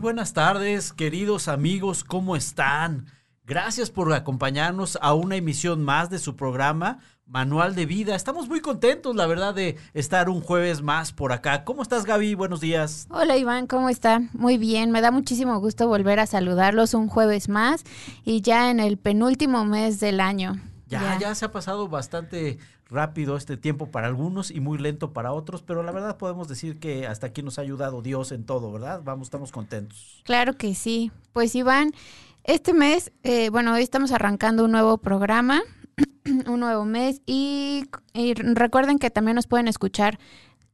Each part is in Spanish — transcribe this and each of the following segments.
buenas tardes, queridos amigos, ¿cómo están? Gracias por acompañarnos a una emisión más de su programa Manual de Vida. Estamos muy contentos, la verdad, de estar un jueves más por acá. ¿Cómo estás, Gaby? Buenos días. Hola, Iván, ¿cómo está? Muy bien, me da muchísimo gusto volver a saludarlos un jueves más y ya en el penúltimo mes del año. Ya, ya, se ha pasado bastante rápido este tiempo para algunos y muy lento para otros, pero la verdad podemos decir que hasta aquí nos ha ayudado Dios en todo, ¿verdad? Vamos, estamos contentos. Claro que sí. Pues Iván, este mes, eh, bueno, hoy estamos arrancando un nuevo programa, un nuevo mes y, y recuerden que también nos pueden escuchar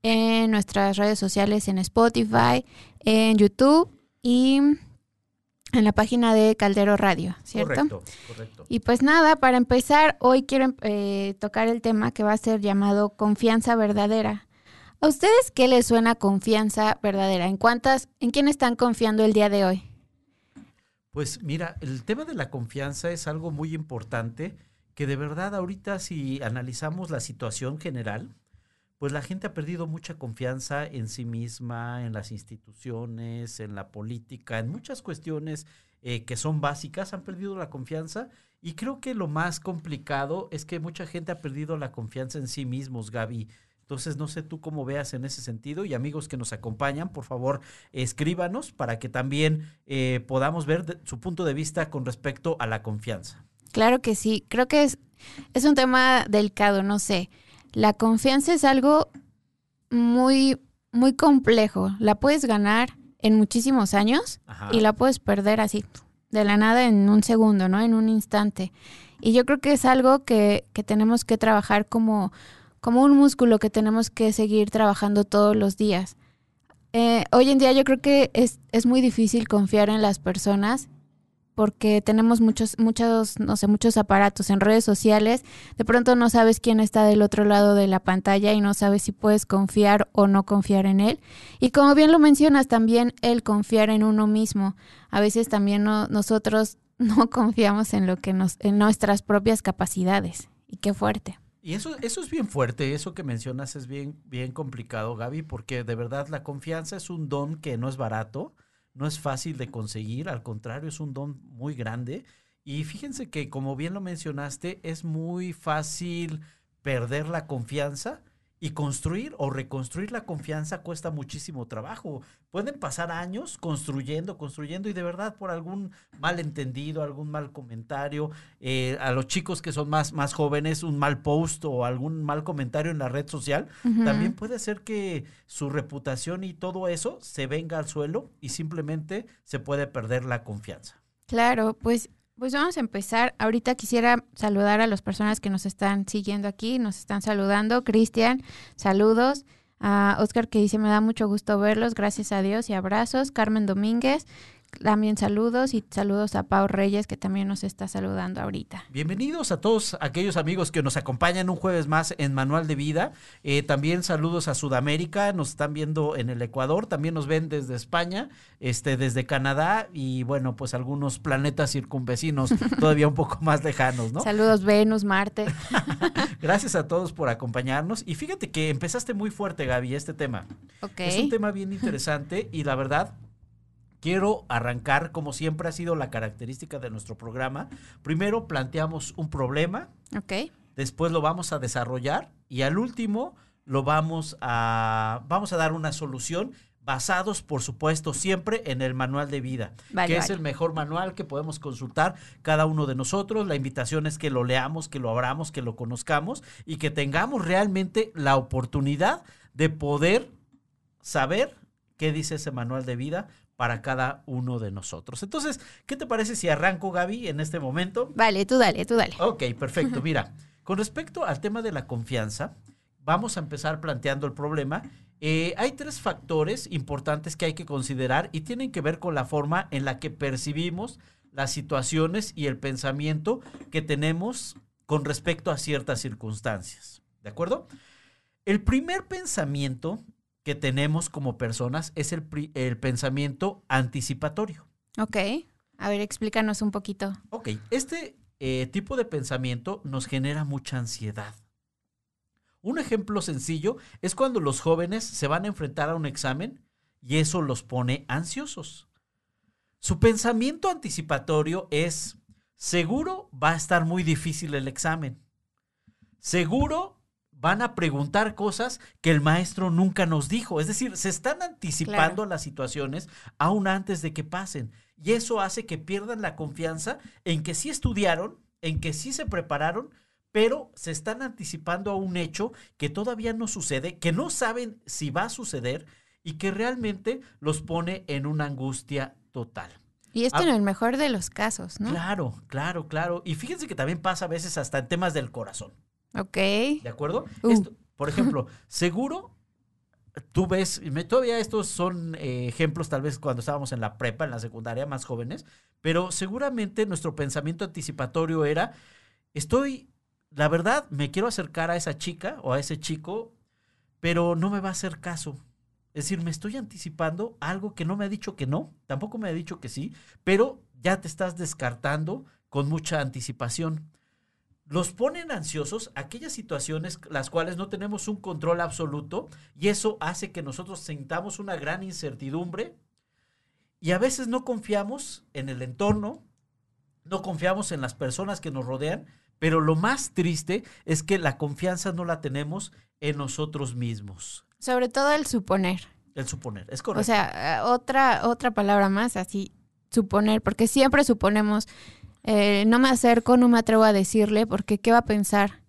en nuestras redes sociales, en Spotify, en YouTube y en la página de Caldero Radio, ¿cierto? Correcto, correcto. Y pues nada, para empezar, hoy quiero eh, tocar el tema que va a ser llamado confianza verdadera. ¿A ustedes qué les suena confianza verdadera? ¿En cuántas, en quién están confiando el día de hoy? Pues mira, el tema de la confianza es algo muy importante que de verdad ahorita si analizamos la situación general, pues la gente ha perdido mucha confianza en sí misma, en las instituciones, en la política, en muchas cuestiones eh, que son básicas, han perdido la confianza. Y creo que lo más complicado es que mucha gente ha perdido la confianza en sí mismos, Gaby. Entonces, no sé tú cómo veas en ese sentido. Y amigos que nos acompañan, por favor, escríbanos para que también eh, podamos ver su punto de vista con respecto a la confianza. Claro que sí. Creo que es, es un tema delicado, no sé. La confianza es algo muy, muy complejo. La puedes ganar en muchísimos años Ajá. y la puedes perder así, de la nada en un segundo, ¿no? En un instante. Y yo creo que es algo que, que tenemos que trabajar como, como un músculo que tenemos que seguir trabajando todos los días. Eh, hoy en día yo creo que es, es muy difícil confiar en las personas porque tenemos muchos, muchos, no sé, muchos aparatos en redes sociales. De pronto no sabes quién está del otro lado de la pantalla y no sabes si puedes confiar o no confiar en él. Y como bien lo mencionas, también el confiar en uno mismo. A veces también no, nosotros no confiamos en lo que nos, en nuestras propias capacidades. Y qué fuerte. Y eso, eso es bien fuerte, eso que mencionas es bien, bien complicado, Gaby, porque de verdad la confianza es un don que no es barato no es fácil de conseguir, al contrario, es un don muy grande. Y fíjense que, como bien lo mencionaste, es muy fácil perder la confianza y construir o reconstruir la confianza cuesta muchísimo trabajo. Pueden pasar años construyendo, construyendo y de verdad por algún malentendido, algún mal comentario, eh, a los chicos que son más, más jóvenes, un mal post o algún mal comentario en la red social, uh -huh. también puede ser que su reputación y todo eso se venga al suelo y simplemente se puede perder la confianza. Claro, pues pues vamos a empezar. Ahorita quisiera saludar a las personas que nos están siguiendo aquí, nos están saludando. Cristian, saludos. A Oscar que dice, me da mucho gusto verlos, gracias a Dios y abrazos. Carmen Domínguez, también saludos y saludos a Pau Reyes que también nos está saludando ahorita. Bienvenidos a todos aquellos amigos que nos acompañan un jueves más en Manual de Vida. Eh, también saludos a Sudamérica, nos están viendo en el Ecuador, también nos ven desde España, este, desde Canadá y bueno, pues algunos planetas circunvecinos todavía un poco más lejanos, ¿no? Saludos Venus, Marte. Gracias a todos por acompañarnos y fíjate que empezaste muy fuerte Gaby este tema. Okay. Es un tema bien interesante y la verdad quiero arrancar, como siempre ha sido la característica de nuestro programa. Primero planteamos un problema, okay. después lo vamos a desarrollar y al último lo vamos a, vamos a dar una solución basados, por supuesto, siempre en el manual de vida, vale, que vale. es el mejor manual que podemos consultar cada uno de nosotros. La invitación es que lo leamos, que lo abramos, que lo conozcamos y que tengamos realmente la oportunidad de poder saber qué dice ese manual de vida para cada uno de nosotros. Entonces, ¿qué te parece si arranco, Gaby, en este momento? Vale, tú dale, tú dale. Ok, perfecto. Mira, con respecto al tema de la confianza, vamos a empezar planteando el problema. Eh, hay tres factores importantes que hay que considerar y tienen que ver con la forma en la que percibimos las situaciones y el pensamiento que tenemos con respecto a ciertas circunstancias. ¿De acuerdo? El primer pensamiento que tenemos como personas es el, el pensamiento anticipatorio. Ok, a ver, explícanos un poquito. Ok, este eh, tipo de pensamiento nos genera mucha ansiedad. Un ejemplo sencillo es cuando los jóvenes se van a enfrentar a un examen y eso los pone ansiosos. Su pensamiento anticipatorio es, seguro va a estar muy difícil el examen. Seguro van a preguntar cosas que el maestro nunca nos dijo. Es decir, se están anticipando Claro. las situaciones aún antes de que pasen. Y eso hace que pierdan la confianza en que sí estudiaron, en que sí se prepararon, pero se están anticipando a un hecho que todavía no sucede, que no saben si va a suceder y que realmente los pone en una angustia total. Y esto Ah. en el mejor de los casos, ¿no? Claro, claro, claro. Y fíjense que también pasa a veces hasta en temas del corazón. Ok. ¿De acuerdo? Uh. Esto, por ejemplo, seguro tú ves, me- todavía estos son eh, ejemplos tal vez cuando estábamos en la prepa, en la secundaria, más jóvenes, pero seguramente nuestro pensamiento anticipatorio era, estoy, la verdad, me quiero acercar a esa chica o a ese chico, pero no me va a hacer caso. Es decir, me estoy anticipando algo que no me ha dicho que no, tampoco me ha dicho que sí, pero ya te estás descartando con mucha anticipación los ponen ansiosos aquellas situaciones las cuales no tenemos un control absoluto y eso hace que nosotros sintamos una gran incertidumbre y a veces no confiamos en el entorno, no confiamos en las personas que nos rodean, pero lo más triste es que la confianza no la tenemos en nosotros mismos. Sobre todo el suponer. El suponer, es correcto. O sea, eh, otra, otra palabra más, así, suponer, porque siempre suponemos, eh, no me acerco, no me atrevo a decirle, porque ¿qué va a pensar?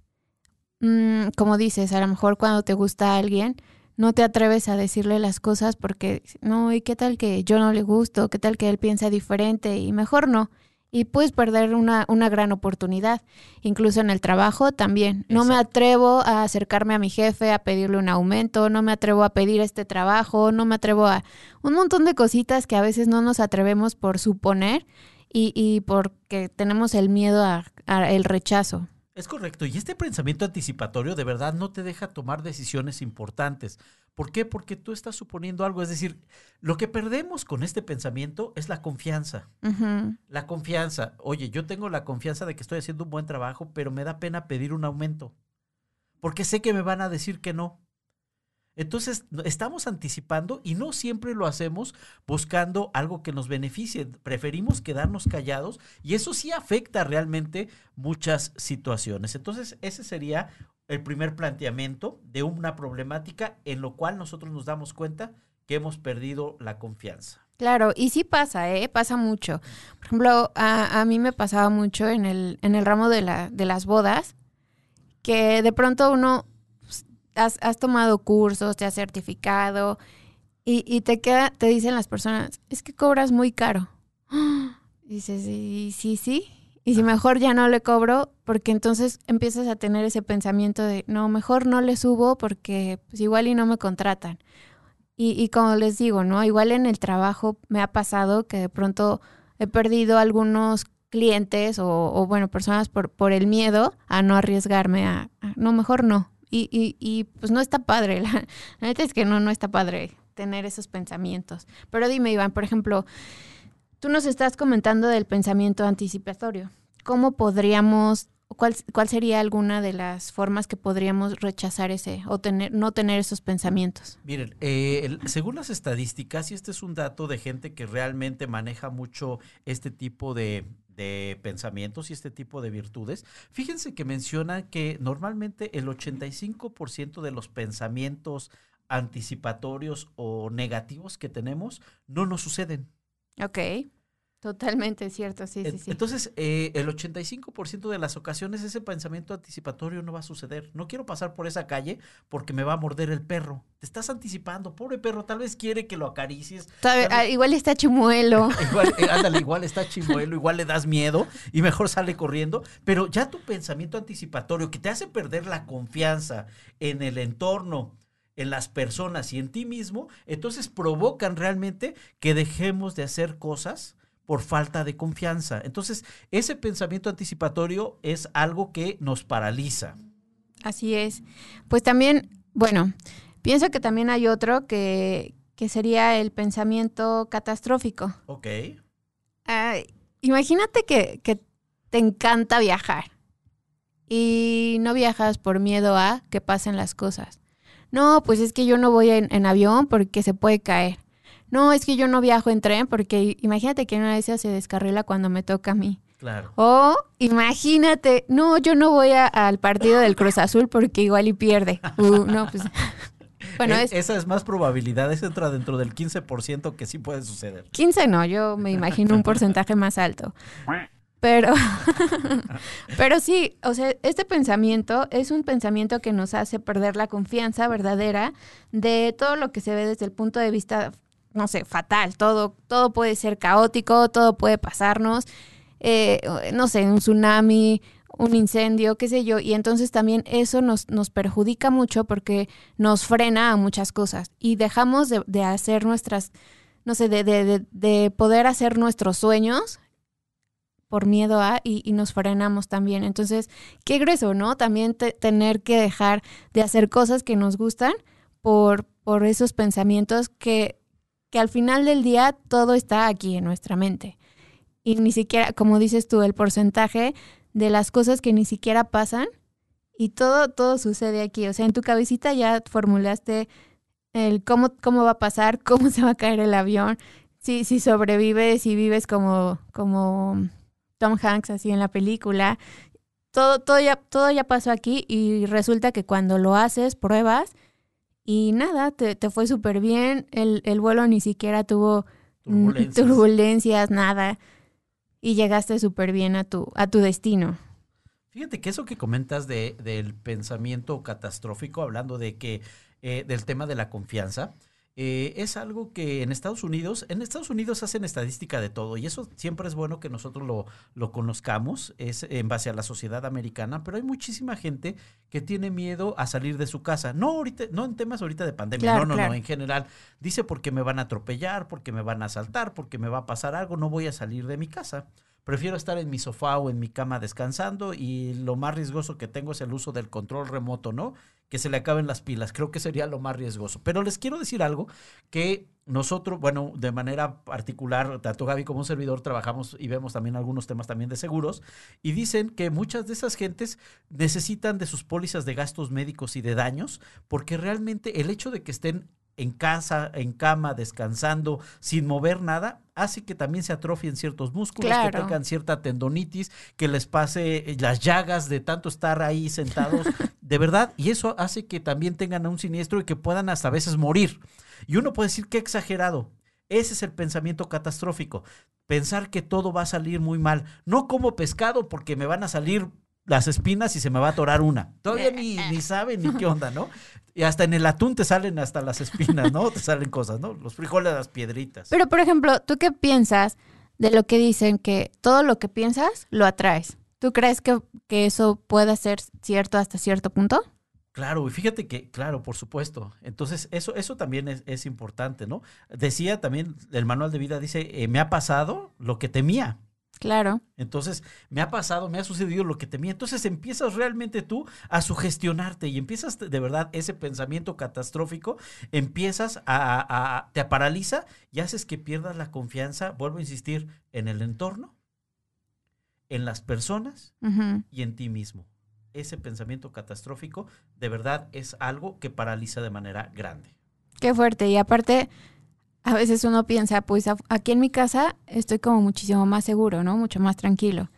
Mm, como dices, a lo mejor cuando te gusta a alguien, no te atreves a decirle las cosas porque, no, ¿y qué tal que yo no le gusto? ¿Qué tal que él piensa diferente? Y mejor no. Y puedes perder una, una gran oportunidad. Incluso en el trabajo también. No me atrevo a acercarme a mi jefe, a pedirle un aumento, no me atrevo a pedir este trabajo, no me atrevo a un montón de cositas que a veces no nos atrevemos por suponer y, y porque tenemos el miedo a, a el rechazo. Es correcto. Y este pensamiento anticipatorio de verdad no te deja tomar decisiones importantes. ¿Por qué? Porque tú estás suponiendo algo. Es decir, lo que perdemos con este pensamiento es la confianza. La confianza. Oye, yo tengo la confianza de que estoy haciendo un buen trabajo, pero me da pena pedir un aumento. Porque sé que me van a decir que no. Entonces, estamos anticipando y no siempre lo hacemos buscando algo que nos beneficie. Preferimos quedarnos callados y eso sí afecta realmente muchas situaciones. Entonces, ese sería el primer planteamiento de una problemática en lo cual nosotros nos damos cuenta que hemos perdido la confianza. Claro, y sí pasa, ¿eh? Pasa mucho. Por ejemplo, a, a mí me pasaba mucho en el, en el ramo de, la, de las bodas, que de pronto uno, has, has tomado cursos, te has certificado, y, y te queda, te dicen las personas, es que cobras muy caro. Y dices, sí, sí, sí. Y si mejor ya no le cobro, porque entonces empiezas a tener ese pensamiento de, no, mejor no le subo porque pues, igual y no me contratan. Y, y como les digo, ¿no? Igual en el trabajo me ha pasado que de pronto he perdido algunos clientes o, o, bueno, personas por, por el miedo a no arriesgarme a, a- no, mejor no. Y, y, y pues no está padre, la, la neta es que no, no está padre tener esos pensamientos. Pero dime, Iván, por ejemplo, tú nos estás comentando del pensamiento anticipatorio. ¿Cómo podríamos, cuál, cuál sería alguna de las formas que podríamos rechazar ese o tener, no tener esos pensamientos? Miren, eh, el- según las estadísticas, y este es un dato de gente que realmente maneja mucho este tipo de, de pensamientos y este tipo de virtudes, fíjense que menciona que normalmente el 85% de los pensamientos anticipatorios o negativos que tenemos no nos suceden. Ok, totalmente cierto, sí, sí, sí. Entonces, eh, el 85% de las ocasiones ese pensamiento anticipatorio no va a suceder. No quiero pasar por esa calle porque me va a morder el perro. Te estás anticipando, pobre perro, tal vez quiere que lo acaricies. Tal ah, vez- igual está chimuelo. Igual, eh, ándale, igual está chimuelo, igual le das miedo y mejor sale corriendo. Pero ya tu pensamiento anticipatorio que te hace perder la confianza en el entorno, en las personas y en ti mismo, entonces provocan realmente que dejemos de hacer cosas por falta de confianza. Entonces, ese pensamiento anticipatorio es algo que nos paraliza. Así es. Pues también, bueno, pienso que también hay otro que, que sería el pensamiento catastrófico. Ok. Imagínate que, que te encanta viajar y no viajas por miedo a que pasen las cosas. No, pues es que yo no voy en, en avión porque se puede caer. No, es que yo no viajo en tren porque imagínate que una vez se descarrila cuando me toca a mí. Claro. O imagínate, no, yo no voy al partido del Cruz Azul porque igual y pierde. Uh, no, pues... Bueno, e, esa es más probabilidad, esa entra dentro del 15% que sí puede suceder. 15 no, yo me imagino un porcentaje más alto. Pero, pero sí, o sea, este pensamiento es un pensamiento que nos hace perder la confianza verdadera de todo lo que se ve desde el punto de vista, no sé, fatal. Todo, todo puede ser caótico, todo puede pasarnos. Eh, no sé, un tsunami, un incendio, qué sé yo, y entonces también eso nos, nos perjudica mucho porque nos frena a muchas cosas y dejamos de, de hacer nuestras, no sé, de, de, de, poder hacer nuestros sueños por miedo a y, nos frenamos también. Entonces, qué grueso, ¿no? También tener que dejar de hacer cosas que nos gustan por, por esos pensamientos que, que al final del día todo está aquí en nuestra mente. Y ni siquiera, como dices tú, el porcentaje de las cosas que ni siquiera pasan y todo, todo sucede aquí. O sea, en tu cabecita ya formulaste el cómo, cómo va a pasar, cómo se va a caer el avión, si, si sobrevives, si vives como, como Tom Hanks así en la película. Todo, todo, ya, todo ya pasó aquí y resulta que cuando lo haces, pruebas y nada, te, te fue súper bien. El, el, vuelo ni siquiera tuvo turbulencias, turbulencias nada y llegaste súper bien a tu, a tu destino. Fíjate que eso que comentas de, del pensamiento catastrófico, hablando de que eh, del tema de la confianza, eh, es algo que en Estados Unidos, en Estados Unidos hacen estadística de todo y eso siempre es bueno que nosotros lo, lo conozcamos, es en base a la sociedad americana, pero hay muchísima gente que tiene miedo a salir de su casa. No ahorita, no en temas ahorita de pandemia, no, no, no, en general. Dice porque me van a atropellar, porque me van a asaltar, porque me va a pasar algo, no voy a salir de mi casa. Prefiero estar en mi sofá o en mi cama descansando y lo más riesgoso que tengo es el uso del control remoto, ¿no? Que se le acaben las pilas. Creo que sería lo más riesgoso. Pero les quiero decir algo que nosotros, bueno, de manera particular, tanto Gaby como un servidor trabajamos y vemos también algunos temas también de seguros y dicen que muchas de esas gentes necesitan de sus pólizas de gastos médicos y de daños porque realmente el hecho de que estén en casa, en cama, descansando, sin mover nada, hace que también se atrofien ciertos músculos, que tengan cierta tendonitis, que les pase eh, las llagas de tanto estar ahí sentados, de verdad, y eso hace que también tengan un siniestro y que puedan hasta a veces morir. Y uno puede decir que exagerado. Ese es el pensamiento catastrófico. Pensar que todo va a salir muy mal. No como pescado porque me van a salir las espinas y se me va a atorar una. Todavía ni, ni saben ni qué onda, ¿no? Y hasta en el atún te salen hasta las espinas, ¿no? Te salen cosas, ¿no? Los frijoles, las piedritas. Pero, por ejemplo, ¿tú qué piensas de lo que dicen que todo lo que piensas lo atraes? ¿Tú crees que, que eso pueda ser cierto hasta cierto punto? Claro, y fíjate que, claro, por supuesto. Entonces, eso, eso también es, es importante, ¿no? Decía también, el manual de vida dice, eh, me ha pasado lo que temía. Claro. Entonces, me ha pasado, me ha sucedido lo que temía. Entonces empiezas realmente tú a sugestionarte y empiezas de verdad ese pensamiento catastrófico, empiezas a, te paraliza y haces que pierdas la confianza, vuelvo a insistir, en el entorno, en las personas y en ti mismo. Ese pensamiento catastrófico de verdad es algo que paraliza de manera grande. Qué fuerte. Y aparte, a veces uno piensa, pues aquí en mi casa estoy como muchísimo más seguro, ¿no? Mucho más tranquilo.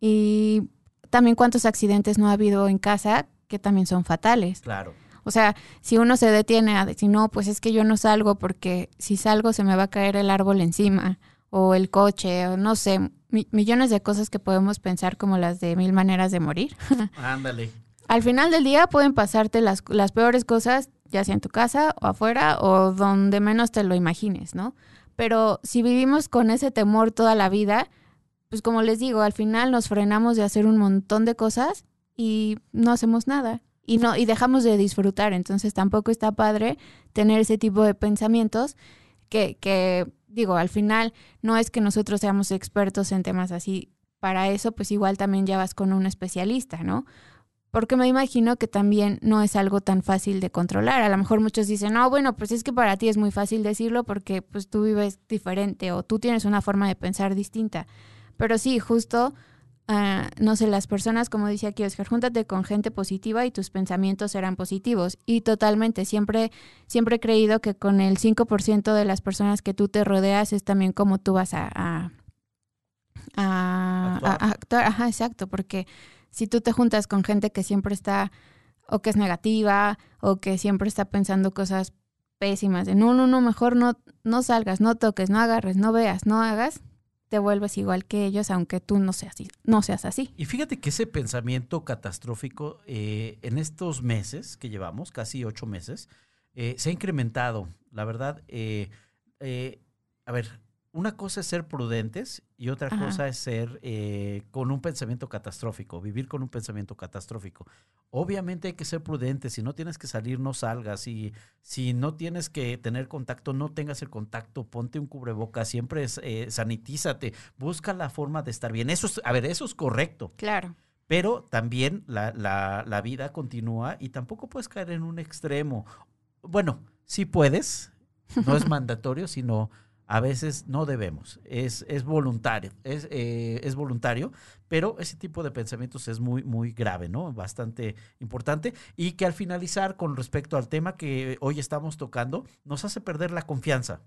Y también cuántos accidentes no ha habido en casa que también son fatales. Claro. O sea, si uno se detiene a decir, no, pues es que yo no salgo porque si salgo se me va a caer el árbol encima, o el coche, o no sé, millones de cosas que podemos pensar como las de mil maneras de morir. Ándale. Al final del día pueden pasarte las, las peores cosas ya sea en tu casa o afuera o donde menos te lo imagines, ¿no? Pero si vivimos con ese temor toda la vida, pues como les digo, al final nos frenamos de hacer un montón de cosas y no hacemos nada y no y dejamos de disfrutar, entonces tampoco está padre tener ese tipo de pensamientos que que digo, al final no es que nosotros seamos expertos en temas así, para eso pues igual también ya vas con un especialista, ¿no? Porque me imagino que también no es algo tan fácil de controlar. A lo mejor muchos dicen, no, bueno, pues es que para ti es muy fácil decirlo porque pues tú vives diferente o tú tienes una forma de pensar distinta. Pero sí, justo ah, no sé, las personas, como dice aquí Oscar, júntate con gente positiva y tus pensamientos serán positivos. Y totalmente, siempre, siempre he creído que con el 5% de las personas que tú te rodeas es también como tú vas a- a actuar. Ajá, exacto, porque si tú te juntas con gente que siempre está, o que es negativa, o que siempre está pensando cosas pésimas, de no, no, no, mejor no, no salgas, no toques, no agarres, no veas, no hagas, te vuelves igual que ellos, aunque tú no seas, así- no seas así. Y fíjate que ese pensamiento catastrófico eh, en estos meses que llevamos, casi ocho meses, eh, se ha incrementado. La verdad, eh, eh, a ver, una cosa es ser prudentes y otra Ajá. cosa es ser eh, con un pensamiento catastrófico, vivir con un pensamiento catastrófico. Obviamente hay que ser prudentes, si no tienes que salir, no salgas, si, si no tienes que tener contacto, no tengas el contacto, ponte un cubrebocas, siempre eh, sanitízate, busca la forma de estar bien. Eso es, a ver, eso es correcto. Claro. Pero también la, la- la vida continúa y tampoco puedes caer en un extremo. Bueno, sí puedes, no es mandatorio, sino a veces no debemos. Es, es voluntario, es, eh, es voluntario, pero ese tipo de pensamientos es muy, muy grave, ¿no? Bastante importante. Y que al finalizar, con respecto al tema que hoy estamos tocando, nos hace perder la confianza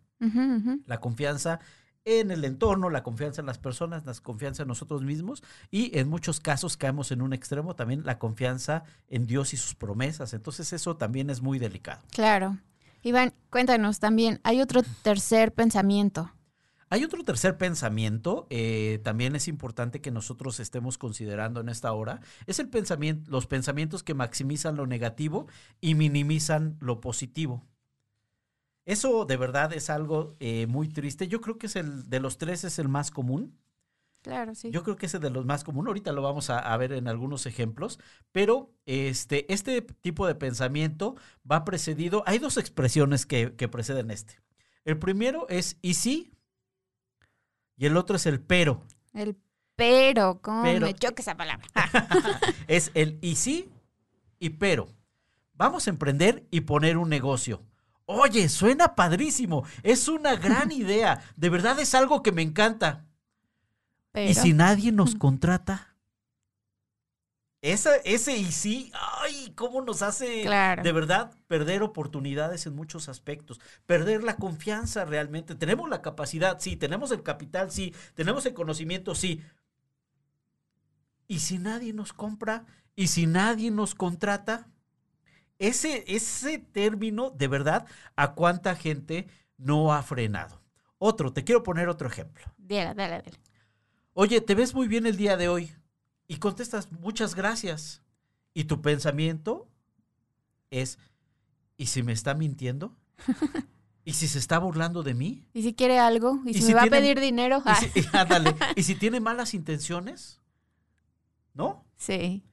la confianza en el entorno, la confianza en las personas, la confianza en nosotros mismos y en muchos casos caemos en un extremo también la confianza en Dios y sus promesas. Entonces eso también es muy delicado. Claro. Iván, cuéntanos también, hay otro tercer pensamiento. Hay otro tercer pensamiento, eh, también es importante que nosotros estemos considerando en esta hora, es el pensamiento, los pensamientos que maximizan lo negativo y minimizan lo positivo. Eso de verdad es algo eh, muy triste. Yo creo que es el de los tres es el más común. Claro, sí. Yo creo que ese es de los más comunes. Ahorita lo vamos a, a ver en algunos ejemplos. Pero este, este tipo de pensamiento va precedido. Hay dos expresiones que, que preceden este. El primero es y sí. Y el otro es el pero. El pero, ¿cómo Pero- me choca esa palabra? es el y sí y pero. Vamos a emprender y poner un negocio. Oye, suena padrísimo. Es una gran idea. De verdad es algo que me encanta. Pero, ¿Y si nadie nos contrata? Esa, ese y sí, ay, cómo nos hace Claro. de verdad perder oportunidades en muchos aspectos, perder la confianza realmente. Tenemos la capacidad, sí, tenemos el capital, sí, tenemos el conocimiento, sí. ¿Y si nadie nos compra? ¿Y si nadie nos contrata? Ese, ese término, de verdad, ¿a cuánta gente no ha frenado? Otro, te quiero poner otro ejemplo. Dale, dale, dale. Oye, te ves muy bien el día de hoy. Y contestas, muchas gracias. Y tu pensamiento es, ¿y si me está mintiendo? ¿Y si se está burlando de mí? ¿Y si quiere algo? ¿Y, ¿Y si, si me va tiene- a pedir dinero? ¿Y Ah, si, ándale, ¿y si tiene malas intenciones? ¿No? sí.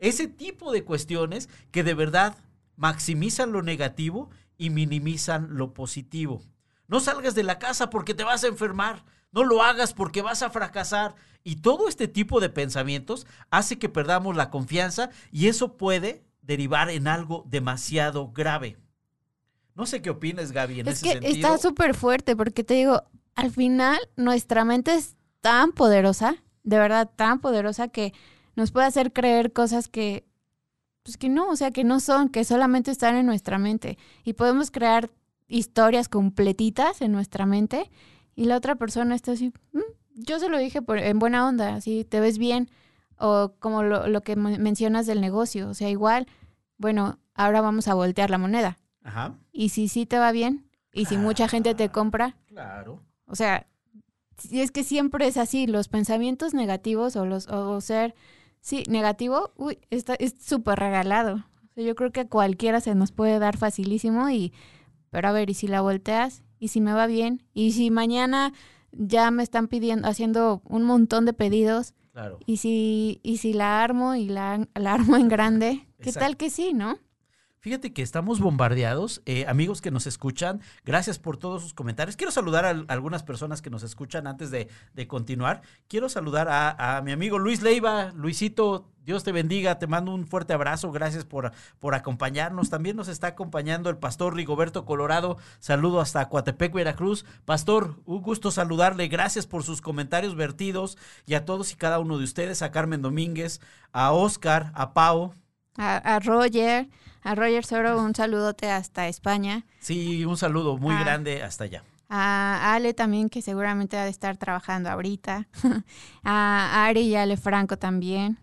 Ese tipo de cuestiones que de verdad maximizan lo negativo y minimizan lo positivo. No salgas de la casa porque te vas a enfermar. No lo hagas porque vas a fracasar. Y todo este tipo de pensamientos hace que perdamos la confianza y eso puede derivar en algo demasiado grave. No sé qué opinas, Gaby, en Es ese que sentido. está súper fuerte porque te digo, al final nuestra mente es tan poderosa, de verdad tan poderosa que nos puede hacer creer cosas que, pues que no, o sea, que no son, que solamente están en nuestra mente. Y podemos crear historias completitas en nuestra mente y la otra persona está así, "Mm, yo se lo dije por- en buena onda, así, te ves bien. O como lo, lo que men- mencionas del negocio, o sea, igual, bueno, ahora vamos a voltear la moneda. Ajá, Y si sí te va bien, y si mucha gente te compra, claro. o sea, si es que siempre es así, los pensamientos negativos o los o ser sí, negativo, uy, está es súper regalado. O sea, yo creo que a cualquiera se nos puede dar facilísimo y pero a ver, y si la volteas, y si me va bien, y si mañana ya me están pidiendo haciendo un montón de pedidos, Claro. y si y si la armo y la, la armo en grande, ¿qué tal que sí, no? Fíjate que estamos bombardeados. Eh, amigos que nos escuchan, gracias por todos sus comentarios. Quiero saludar a, algunas personas que nos escuchan antes de, continuar. Quiero saludar a, mi amigo Luis Leiva. Luisito, Dios te bendiga. Te mando un fuerte abrazo. Gracias por, por acompañarnos. También nos está acompañando el pastor Rigoberto Colorado. Saludo hasta Coatepec, Veracruz. Pastor, un gusto saludarle. Gracias por sus comentarios vertidos y a todos y cada uno de ustedes. A Carmen Domínguez, a Oscar, a Pau. A Roger. A Roger Soro, un saludote hasta España. Sí, un saludo muy grande hasta allá. A Ale también, que seguramente ha de estar trabajando ahorita. a Ari y Ale Franco también.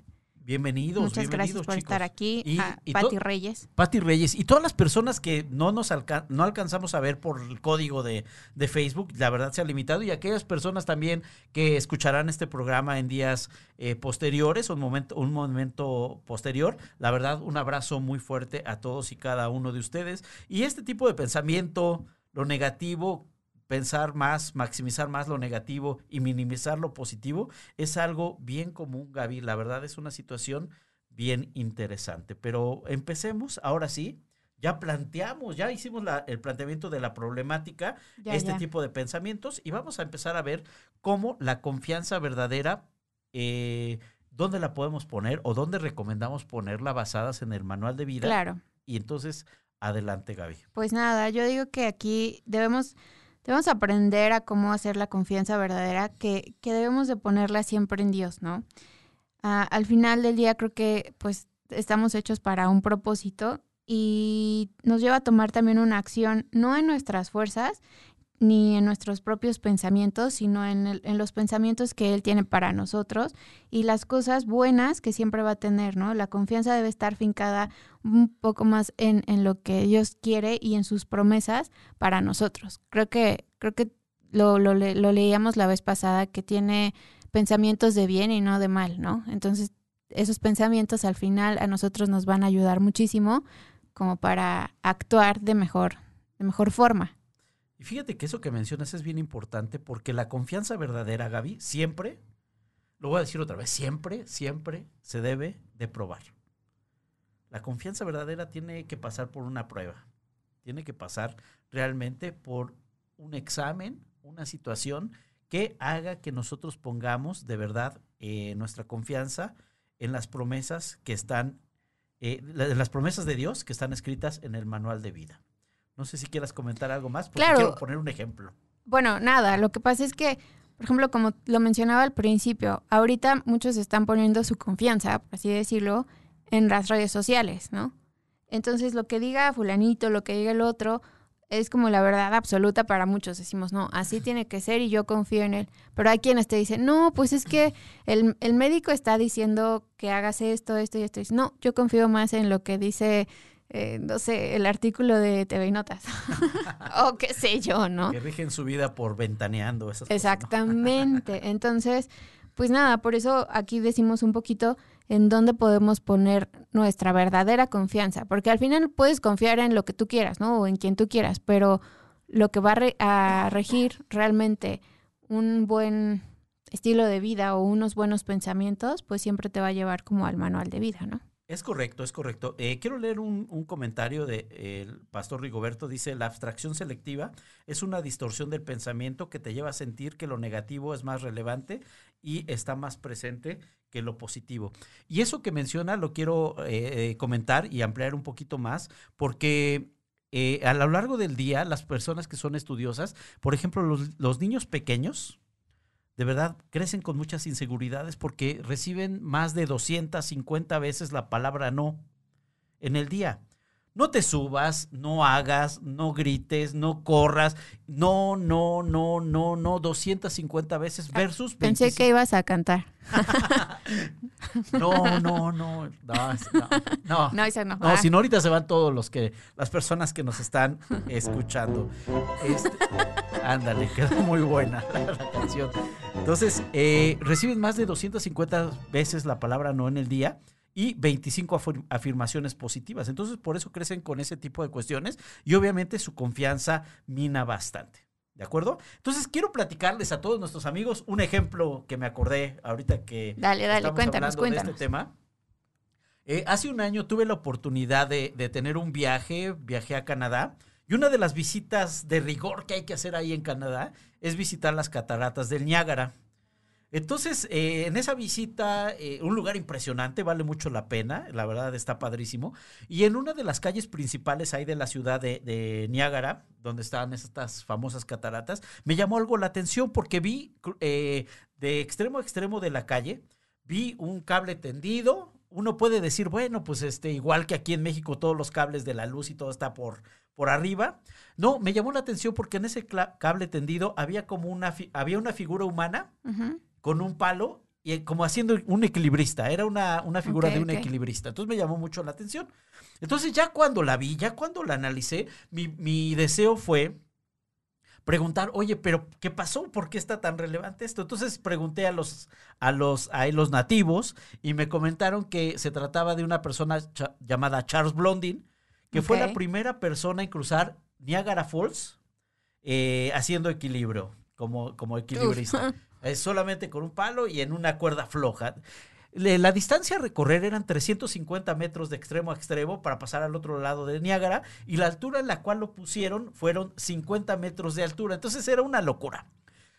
Bienvenidos, Muchas gracias por estar aquí. Y, a Pati Reyes. Pati Reyes. Y todas las personas que no nos no alcanzamos a ver por el código de, Facebook, la verdad se ha limitado. Y aquellas personas también que escucharán este programa en días eh, posteriores, un momento, un momento posterior. La verdad, un abrazo muy fuerte a todos y cada uno de ustedes. Y este tipo de pensamiento, lo negativo, pensar más, maximizar más lo negativo y minimizar lo positivo es algo bien común, Gaby. La verdad es una situación bien interesante. Pero empecemos, ahora sí, ya planteamos, ya hicimos el planteamiento de la problemática, este tipo de pensamientos, y vamos a empezar a ver cómo la confianza verdadera, eh, dónde la podemos poner o dónde recomendamos ponerla basadas en el manual de vida. Claro. Y entonces, adelante, Gaby. Pues nada, yo digo que aquí debemos Debemos aprender a cómo hacer la confianza verdadera, que, que debemos de ponerla siempre en Dios, ¿no? Ah, al final del día creo que pues estamos hechos para un propósito y nos lleva a tomar también una acción, no en nuestras fuerzas, ni en nuestros propios pensamientos, sino en, en, los pensamientos que Él tiene para nosotros y las cosas buenas que siempre va a tener, ¿no? La confianza debe estar fincada un poco más en, en lo que Dios quiere y en sus promesas para nosotros. Creo que, creo que lo, lo, lo leíamos la vez pasada, que tiene pensamientos de bien y no de mal, ¿no? Entonces, esos pensamientos al final a nosotros nos van a ayudar muchísimo como para actuar de mejor, de mejor forma. Y fíjate que eso que mencionas es bien importante porque la confianza verdadera, Gaby, siempre, lo voy a decir otra vez, siempre, siempre se debe de probar. La confianza verdadera tiene que pasar por una prueba, tiene que pasar realmente por un examen, una situación que haga que nosotros pongamos de verdad eh, nuestra confianza en las promesas que están, eh, las promesas de Dios que están escritas en el manual de vida. No sé si quieras comentar algo más, porque quiero poner un ejemplo. Bueno, nada, lo que pasa es que, por ejemplo, como lo mencionaba al principio, ahorita muchos están poniendo su confianza, por así decirlo, en las redes sociales, ¿no? Entonces, lo que diga fulanito, lo que diga el otro, es como la verdad absoluta para muchos. Decimos, no, así tiene que ser y yo confío en él. Pero hay quienes te dicen, no, pues es que el, el médico está diciendo que hagas esto, esto y esto. No, yo confío más en lo que dice eh, no sé, el artículo de TV y Notas. o qué sé yo, ¿no? Que rigen su vida por ventaneando esas Exactamente. Entonces, pues nada, por eso aquí decimos un poquito en dónde podemos poner nuestra verdadera confianza, porque al final puedes confiar en lo que tú quieras, ¿no? O en quien tú quieras, pero lo que va a regir realmente un buen estilo de vida o unos buenos pensamientos, pues siempre te va a llevar como al manual de vida, ¿no? Es correcto, es correcto. Eh, quiero leer un, comentario del de, pastor Rigoberto. Dice, la abstracción selectiva es una distorsión del pensamiento que te lleva a sentir que lo negativo es más relevante y está más presente que lo positivo. Y eso que menciona lo quiero eh, eh, comentar y ampliar un poquito más porque a lo largo del día las personas que son estudiosas, por ejemplo, los niños pequeños, de verdad crecen con muchas inseguridades porque reciben más de 250 veces la palabra no en el día. No te subas, no hagas, no grites, no corras. No, no, no, no, no. 250 veces ah, versus. Pensé que ibas a cantar. no, no, no. No, no. No, no. no. Ah. si no, ahorita se van todos los que, las personas que nos están escuchando. Este, ándale, quedó muy buena la, canción. Entonces, eh, reciben más de 250 veces la palabra no en el día y 25 afirmaciones positivas. Entonces, por eso crecen con ese tipo de cuestiones y obviamente su confianza mina bastante. ¿De acuerdo? Entonces, quiero platicarles a todos nuestros amigos un ejemplo que me acordé ahorita que dale, dale, cuéntanos, cuéntanos. de este tema. Eh, hace un año tuve la oportunidad de, de tener un viaje, viajé a Canadá, y una de las visitas de rigor que hay que hacer ahí en Canadá es visitar las cataratas del Niágara. Entonces, eh, en esa visita, eh, un lugar impresionante, vale mucho la pena, la verdad está padrísimo. Y en una de las calles principales ahí de la ciudad de, Niágara, donde están estas famosas cataratas, me llamó algo la atención porque vi eh, de extremo a extremo de la calle, vi un cable tendido. Uno puede decir, bueno, pues este, igual que aquí en México todos los cables de la luz y todo está por, por arriba. No, me llamó la atención porque en ese cable tendido había como una, había una figura humana. Con un palo y como haciendo un equilibrista, era una, una figura okay, de un okay. equilibrista. Entonces me llamó mucho la atención. Entonces ya cuando la vi, ya cuando la analicé, mi, mi deseo fue preguntar, oye, pero ¿qué pasó? ¿Por qué está tan relevante esto? Entonces pregunté a los, a los, a los nativos y me comentaron que se trataba de una persona llamada Charles Blondin, que okay. fue la primera persona en cruzar Niagara Falls eh, haciendo equilibrio, como, como equilibrista. Es solamente con un palo y en una cuerda floja. La distancia a recorrer eran 350 metros de extremo a extremo para pasar al otro lado de Niágara y la altura en la cual lo pusieron fueron 50 metros de altura. Entonces era una locura.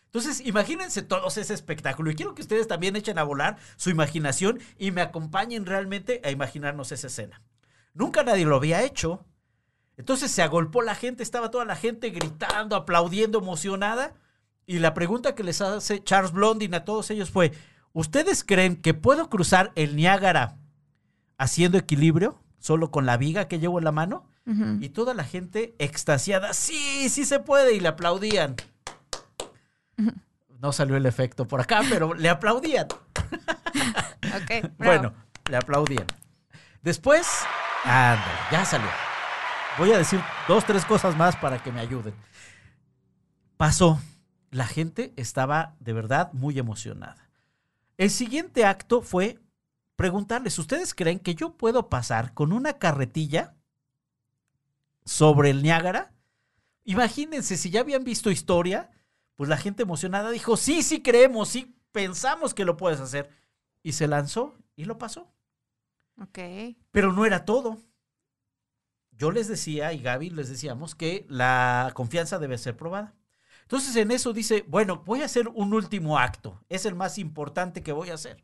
Entonces, imagínense todos ese espectáculo y quiero que ustedes también echen a volar su imaginación y me acompañen realmente a imaginarnos esa escena. Nunca nadie lo había hecho. Entonces se agolpó la gente, estaba toda la gente gritando, aplaudiendo, emocionada. Y la pregunta que les hace Charles Blondin a todos ellos fue, ¿ustedes creen que puedo cruzar el Niágara haciendo equilibrio, solo con la viga que llevo en la mano? Uh -huh. Y toda la gente extasiada, sí, sí se puede, y le aplaudían. Uh -huh. No salió el efecto por acá, pero le aplaudían. okay, bueno, le aplaudían. Después, anda, ya salió. Voy a decir dos, tres cosas más para que me ayuden. Pasó la gente estaba de verdad muy emocionada. El siguiente acto fue preguntarles, ¿ustedes creen que yo puedo pasar con una carretilla sobre el Niágara? Imagínense, si ya habían visto historia, pues la gente emocionada dijo, sí, sí creemos, sí pensamos que lo puedes hacer. Y se lanzó y lo pasó. Ok. Pero no era todo. Yo les decía, y Gaby les decíamos, que la confianza debe ser probada. Entonces en eso dice, bueno, voy a hacer un último acto, es el más importante que voy a hacer.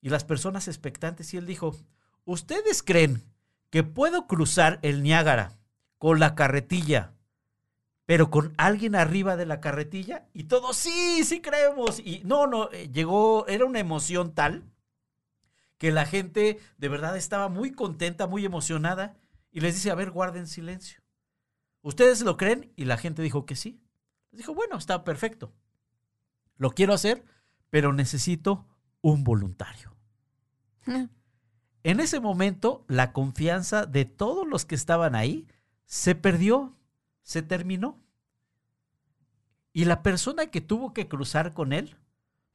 Y las personas expectantes, y él dijo, ¿ustedes creen que puedo cruzar el Niágara con la carretilla, pero con alguien arriba de la carretilla? Y todos, sí, sí creemos. Y no, no, eh, llegó, era una emoción tal que la gente de verdad estaba muy contenta, muy emocionada, y les dice, a ver, guarden silencio. ¿Ustedes lo creen? Y la gente dijo que sí. Dijo, bueno, está perfecto. Lo quiero hacer, pero necesito un voluntario. Mm. En ese momento, la confianza de todos los que estaban ahí se perdió, se terminó. Y la persona que tuvo que cruzar con él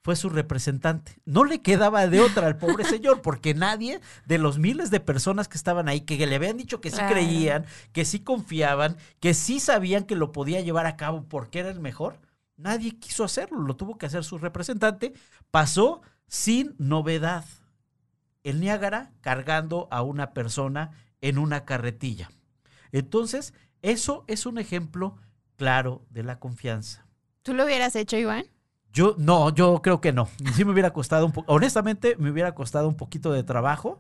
fue su representante. No le quedaba de otra al pobre señor, porque nadie de los miles de personas que estaban ahí, que le habían dicho que sí Claro. creían, que sí confiaban, que sí sabían que lo podía llevar a cabo porque era el mejor, nadie quiso hacerlo, lo tuvo que hacer su representante. Pasó sin novedad. El Niágara cargando a una persona en una carretilla. Entonces, eso es un ejemplo claro de la confianza. ¿Tú lo hubieras hecho, Iván? Yo no, yo creo que no. Sí me hubiera costado un poco, honestamente me hubiera costado un poquito de trabajo,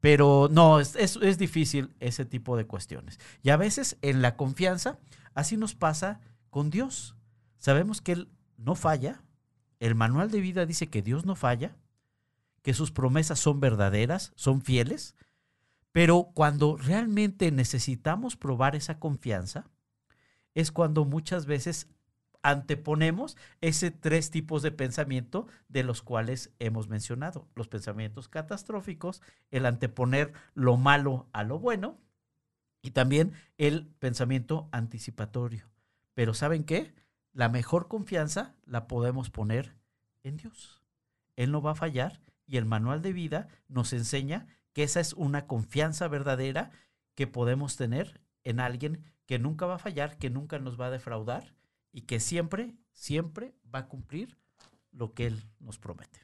pero no, es, es, es difícil ese tipo de cuestiones. Y a veces en la confianza, así nos pasa con Dios. Sabemos que Él no falla, el manual de vida dice que Dios no falla, que sus promesas son verdaderas, son fieles, pero cuando realmente necesitamos probar esa confianza, es cuando muchas veces anteponemos ese tres tipos de pensamiento de los cuales hemos mencionado. Los pensamientos catastróficos, el anteponer lo malo a lo bueno y también el pensamiento anticipatorio. Pero ¿saben qué? La mejor confianza la podemos poner en Dios. Él no va a fallar y el manual de vida nos enseña que esa es una confianza verdadera que podemos tener en alguien que nunca va a fallar, que nunca nos va a defraudar y que siempre, siempre va a cumplir lo que Él nos promete.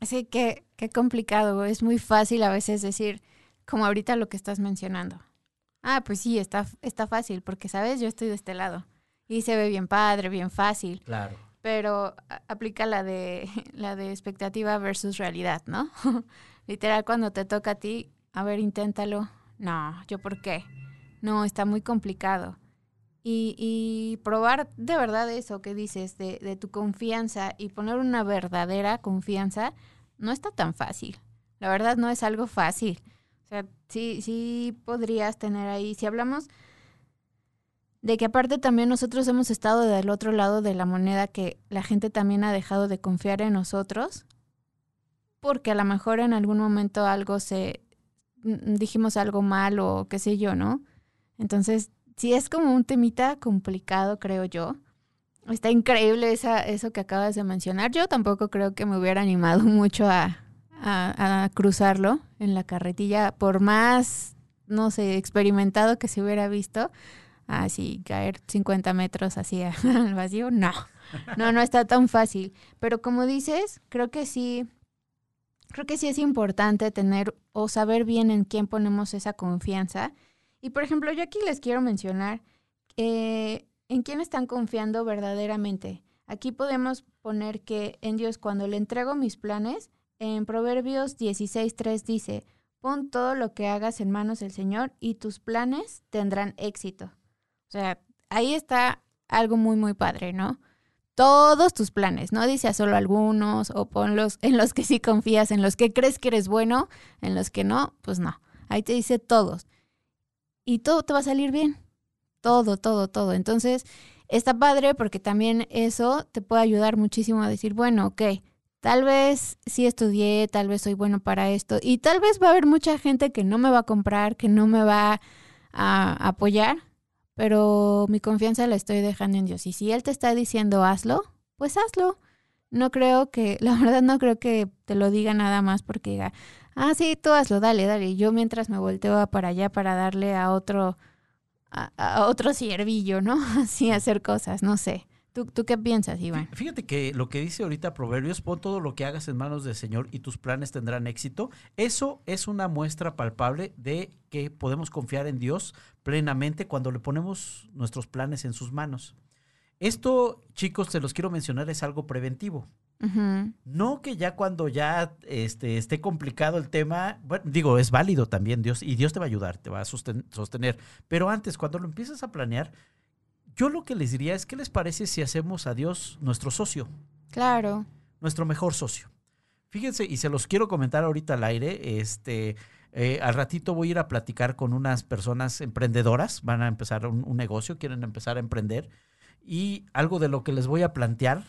Así que qué complicado, es muy fácil a veces decir, como ahorita lo que estás mencionando. Ah, pues sí, está, está fácil, porque sabes, yo estoy de este lado. Y se ve bien padre, bien fácil. Claro. Pero aplica la de la de expectativa versus realidad, ¿no? Literal, cuando te toca a ti, a ver, inténtalo. No, ¿yo por qué? No, está muy complicado. Y, y probar de verdad eso que dices, de, de tu confianza y poner una verdadera confianza, no está tan fácil. La verdad no es algo fácil. O sea, sí, sí podrías tener ahí, si hablamos de que aparte también nosotros hemos estado del otro lado de la moneda, que la gente también ha dejado de confiar en nosotros, porque a lo mejor en algún momento algo se, dijimos algo mal o qué sé yo, ¿no? Entonces, sí es como un temita complicado, creo yo. Está increíble esa, eso que acabas de mencionar. Yo tampoco creo que me hubiera animado mucho a, a, cruzarlo en la carretilla, por más, no sé, experimentado que se hubiera visto. Así, caer 50 metros así al vacío, no. No, no está tan fácil. Pero como dices, creo que sí, creo que sí es importante tener o saber bien en quién ponemos esa confianza. Y por ejemplo, yo aquí les quiero mencionar eh, en quién están confiando verdaderamente. Aquí podemos poner que en Dios cuando le entrego mis planes, en Proverbios 16.3 dice, pon todo lo que hagas en manos del Señor y tus planes tendrán éxito. O sea, ahí está algo muy, muy padre, ¿no? Todos tus planes, no dice a solo algunos o ponlos en los que sí confías, en los que crees que eres bueno, en los que no, pues no. Ahí te dice todos. Y todo te va a salir bien. Todo, todo, todo. Entonces, está padre porque también eso te puede ayudar muchísimo a decir, bueno, ok, tal vez sí estudié, tal vez soy bueno para esto y tal vez va a haber mucha gente que no me va a comprar, que no me va a apoyar, pero mi confianza la estoy dejando en Dios. Y si Él te está diciendo hazlo, pues hazlo. No creo que, la verdad no creo que te lo diga nada más porque diga, ah, sí, tú hazlo, dale, dale. Yo mientras me volteo para allá para darle a otro, a, a otro ciervillo, ¿no? Así hacer cosas, no sé. ¿Tú, qué piensas, Iván? Fíjate que lo que dice ahorita Proverbios, pon todo lo que hagas en manos del Señor y tus planes tendrán éxito. Eso es una muestra palpable de que podemos confiar en Dios plenamente cuando le ponemos nuestros planes en sus manos. Esto, chicos, te los quiero mencionar, es algo preventivo. No que ya cuando ya este, esté complicado el tema, bueno, digo, es válido también Dios y Dios te va a ayudar, te va a sostener. Pero antes, cuando lo empiezas a planear, yo lo que les diría es, ¿qué les parece si hacemos a Dios nuestro socio? Claro. Nuestro mejor socio. Fíjense, y se los quiero comentar ahorita al aire, este, eh, al ratito voy a ir a platicar con unas personas emprendedoras, van a empezar un, negocio, quieren empezar a emprender, y algo de lo que les voy a plantear,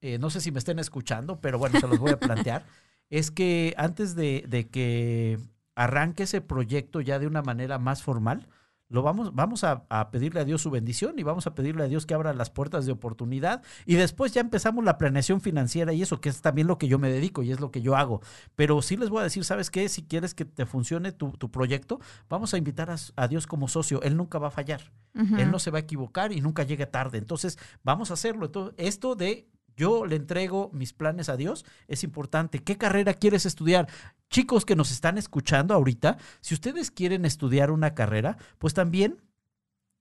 eh, no sé si me estén escuchando, pero bueno, se los voy a plantear, es que antes de, de que arranque ese proyecto ya de una manera más formal, lo vamos, vamos a, pedirle a Dios su bendición y vamos a pedirle a Dios que abra las puertas de oportunidad y después ya empezamos la planeación financiera y eso, que es también lo que yo me dedico y es lo que yo hago. Pero sí les voy a decir, ¿sabes qué? Si quieres que te funcione tu, proyecto, vamos a invitar a, Dios como socio. Él nunca va a fallar. Él no se va a equivocar y nunca llega tarde. Entonces, vamos a hacerlo. esto de yo le entrego mis planes a Dios, es importante. ¿Qué carrera quieres estudiar? Chicos que nos están escuchando ahorita, si ustedes quieren estudiar una carrera, pues también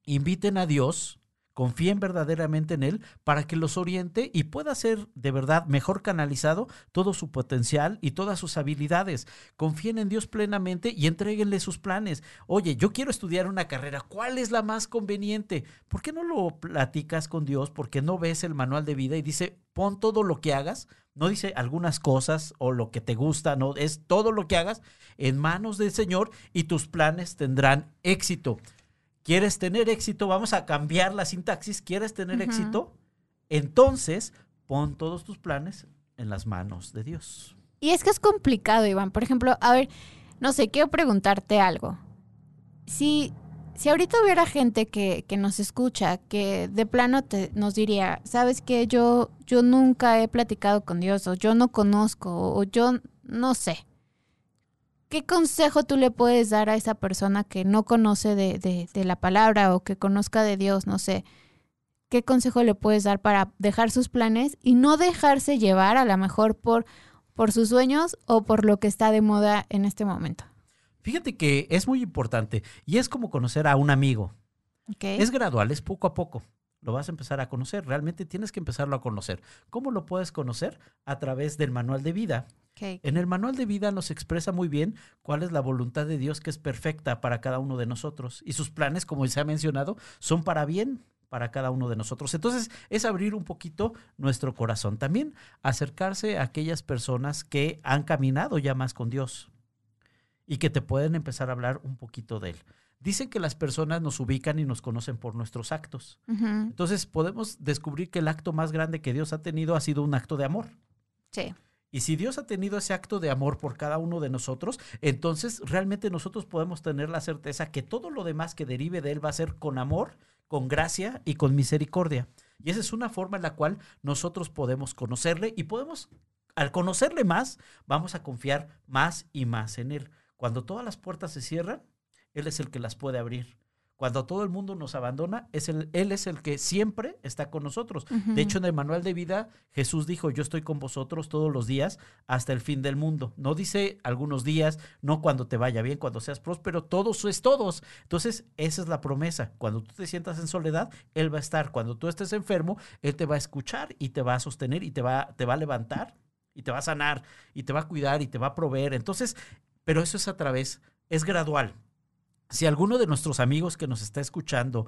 inviten a Dios confíen verdaderamente en Él para que los oriente y pueda ser de verdad mejor canalizado todo su potencial y todas sus habilidades. Confíen en Dios plenamente y entreguenle sus planes. Oye, yo quiero estudiar una carrera, ¿cuál es la más conveniente? ¿Por qué no lo platicas con Dios? Porque no ves el manual de vida y dice, pon todo lo que hagas, no dice algunas cosas o lo que te gusta, no, es todo lo que hagas en manos del Señor y tus planes tendrán éxito. ¿Quieres tener éxito? Vamos a cambiar la sintaxis. ¿Quieres tener éxito? Entonces, pon todos tus planes en las manos de Dios. Y es que es complicado, Iván. Por ejemplo, a ver, no sé, quiero preguntarte algo. Si, si ahorita hubiera gente que, que nos escucha, que de plano te, nos diría, sabes que yo, yo nunca he platicado con Dios, o yo no conozco, o yo no sé. ¿Qué consejo tú le puedes dar a esa persona que no conoce de, la palabra o que conozca de Dios? No sé. ¿Qué consejo le puedes dar para dejar sus planes y no dejarse llevar a lo mejor por, por sus sueños o por lo que está de moda en este momento. Fíjate que es muy importante y es como conocer a un amigo. Es gradual, es poco a poco. Lo vas a empezar a conocer. Realmente tienes que empezarlo a conocer. ¿Cómo lo puedes conocer? A través del manual de vida. En el manual de vida nos expresa muy bien cuál es la voluntad de Dios que es perfecta para cada uno de nosotros. Y sus planes, como se ha mencionado, son para bien para cada uno de nosotros. Entonces, es abrir un poquito nuestro corazón. También acercarse a aquellas personas que han caminado ya más con Dios y que te pueden empezar a hablar un poquito de él. Dicen que las personas nos ubican y nos conocen por nuestros actos. Entonces podemos descubrir que el acto más grande que Dios ha tenido ha sido un acto de amor. Sí. Y si Dios ha tenido ese acto de amor por cada uno de nosotros, entonces realmente nosotros podemos tener la certeza que todo lo demás que derive de Él va a ser con amor, con gracia y con misericordia. Y esa es una forma en la cual nosotros podemos conocerle y podemos, al conocerle más, vamos a confiar más y más en Él. Cuando todas las puertas se cierran, Él es el que las puede abrir. Cuando todo el mundo nos abandona, es el, Él es el que siempre está con nosotros. De hecho, en el manual de vida, Jesús dijo, yo estoy con vosotros todos los días hasta el fin del mundo. No dice algunos días, no cuando te vaya bien, cuando seas próspero, todos es todos. Entonces, esa es la promesa. Cuando tú te sientas en soledad, Él va a estar. Cuando tú estés enfermo, Él te va a escuchar y te va a sostener y te va, te va a levantar y te va a sanar y te va a cuidar y te va a proveer. Entonces, pero eso es a través, es gradual. Si alguno de nuestros amigos que nos está escuchando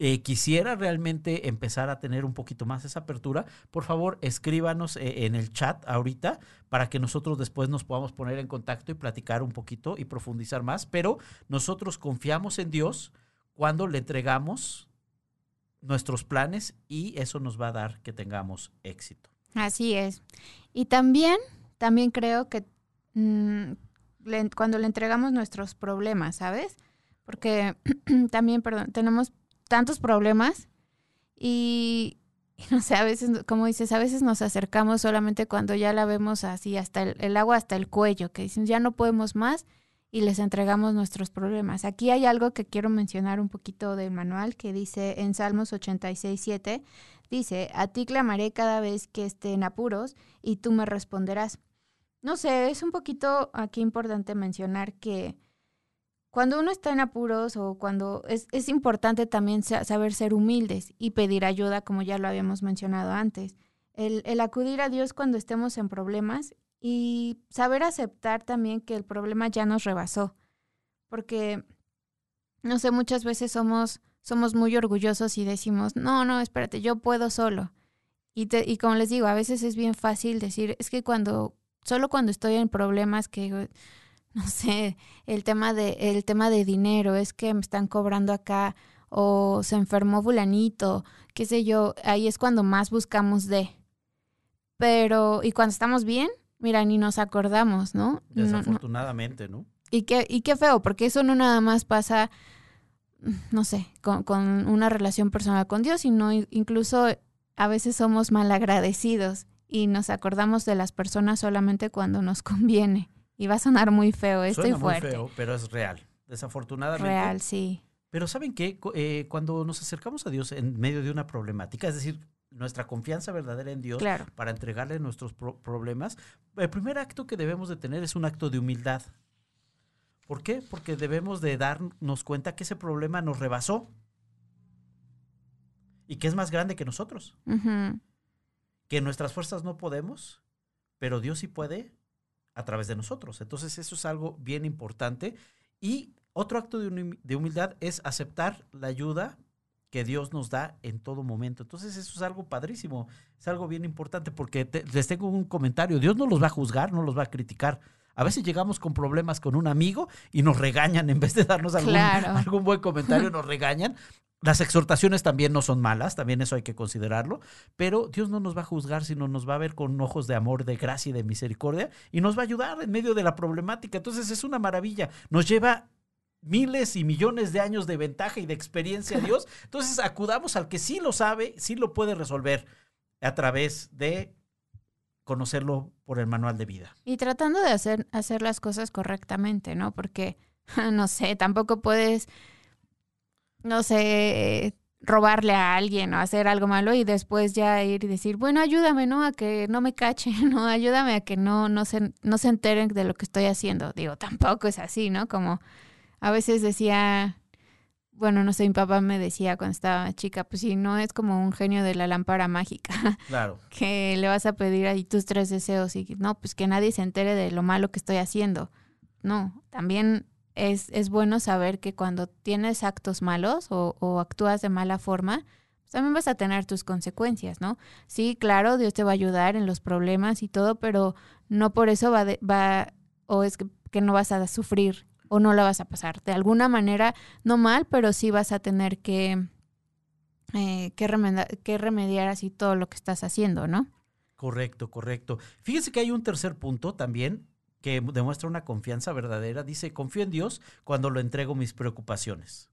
eh, quisiera realmente empezar a tener un poquito más esa apertura, por favor escríbanos eh, en el chat ahorita para que nosotros después nos podamos poner en contacto y platicar un poquito y profundizar más. Pero nosotros confiamos en Dios cuando le entregamos nuestros planes y eso nos va a dar que tengamos éxito. Así es. Y también, también creo que mm, cuando le entregamos nuestros problemas, ¿sabes? Porque también, perdón, tenemos tantos problemas y, no sé, a veces, como dices, a veces nos acercamos solamente cuando ya la vemos así, hasta el, agua hasta el cuello, que dicen, ya no podemos más y les entregamos nuestros problemas. Aquí hay algo que quiero mencionar un poquito del manual que dice en Salmos 86, 7, dice, a ti clamaré cada vez que esté en apuros y tú me responderás. No sé, es un poquito aquí importante mencionar que cuando uno está en apuros o cuando es, es importante también saber ser humildes y pedir ayuda, como ya lo habíamos mencionado antes. El, el acudir a Dios cuando estemos en problemas y saber aceptar también que el problema ya nos rebasó. Porque, no sé, muchas veces somos, somos muy orgullosos y decimos, no, no, espérate, yo puedo solo. Y, te, y como les digo, a veces es bien fácil decir, es que cuando solo cuando estoy en problemas que no sé, el tema de el tema de dinero, es que me están cobrando acá o se enfermó fulanito, qué sé yo, ahí es cuando más buscamos de. Pero y cuando estamos bien, mira, ni nos acordamos, ¿no? Desafortunadamente, ¿no? Y qué y qué feo, porque eso no nada más pasa no sé, con, con una relación personal con Dios, sino incluso a veces somos malagradecidos y nos acordamos de las personas solamente cuando nos conviene. Y va a sonar muy feo, estoy Suena fuerte. Muy feo, pero es real. Desafortunadamente. Real, sí. Pero ¿saben qué? Eh, cuando nos acercamos a Dios en medio de una problemática, es decir, nuestra confianza verdadera en Dios para entregarle nuestros problemas, el primer acto que debemos de tener es un acto de humildad. ¿Por qué? Porque debemos de darnos cuenta que ese problema nos rebasó y que es más grande que nosotros que nuestras fuerzas no podemos, pero Dios sí puede a través de nosotros. Entonces eso es algo bien importante. Y otro acto de humildad es aceptar la ayuda que Dios nos da en todo momento. Entonces eso es algo padrísimo, es algo bien importante porque les tengo un comentario, Dios no los va a juzgar, no los va a criticar. A veces llegamos con problemas con un amigo y nos regañan en vez de darnos algún, algún buen comentario, nos regañan. Las exhortaciones también no son malas, también eso hay que considerarlo, pero Dios no nos va a juzgar, sino nos va a ver con ojos de amor, de gracia y de misericordia y nos va a ayudar en medio de la problemática. Entonces es una maravilla, nos lleva miles y millones de años de ventaja y de experiencia a Dios. Entonces acudamos al que sí lo sabe, sí lo puede resolver a través de conocerlo por el manual de vida. Y tratando de hacer, hacer las cosas correctamente, ¿no? Porque, no sé, tampoco puedes no sé, robarle a alguien o hacer algo malo y después ya ir y decir, bueno, ayúdame, ¿no? A que no me cachen, ¿no? Ayúdame a que no, no, se, no se enteren de lo que estoy haciendo. Digo, tampoco es así, ¿no? Como a veces decía, bueno, no sé, mi papá me decía cuando estaba chica, pues si no es como un genio de la lámpara mágica. Claro. que le vas a pedir ahí tus tres deseos y no, pues que nadie se entere de lo malo que estoy haciendo. No, también es, es bueno saber que cuando tienes actos malos o, o actúas de mala forma, pues también vas a tener tus consecuencias, ¿no? Sí, claro, Dios te va a ayudar en los problemas y todo, pero no por eso va, de, va o es que, que no vas a sufrir o no la vas a pasar. De alguna manera, no mal, pero sí vas a tener que, eh, que, remediar, que remediar así todo lo que estás haciendo, ¿no? Correcto, correcto. Fíjese que hay un tercer punto también que demuestra una confianza verdadera. Dice, confío en Dios cuando lo entrego mis preocupaciones.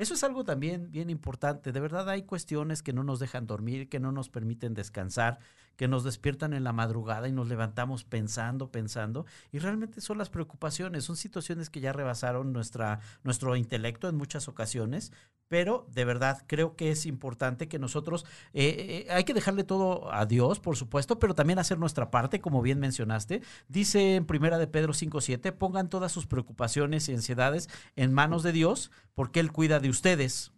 Eso es algo también bien importante. De verdad hay cuestiones que no nos dejan dormir, que no nos permiten descansar, que nos despiertan en la madrugada y nos levantamos pensando, pensando. Y realmente son las preocupaciones, son situaciones que ya rebasaron nuestra, nuestro intelecto en muchas ocasiones, pero de verdad creo que es importante que nosotros, eh, eh, hay que dejarle todo a Dios, por supuesto, pero también hacer nuestra parte, como bien mencionaste. Dice en Primera de Pedro 5.7, pongan todas sus preocupaciones y ansiedades en manos de Dios, porque Él cuida de ustedes.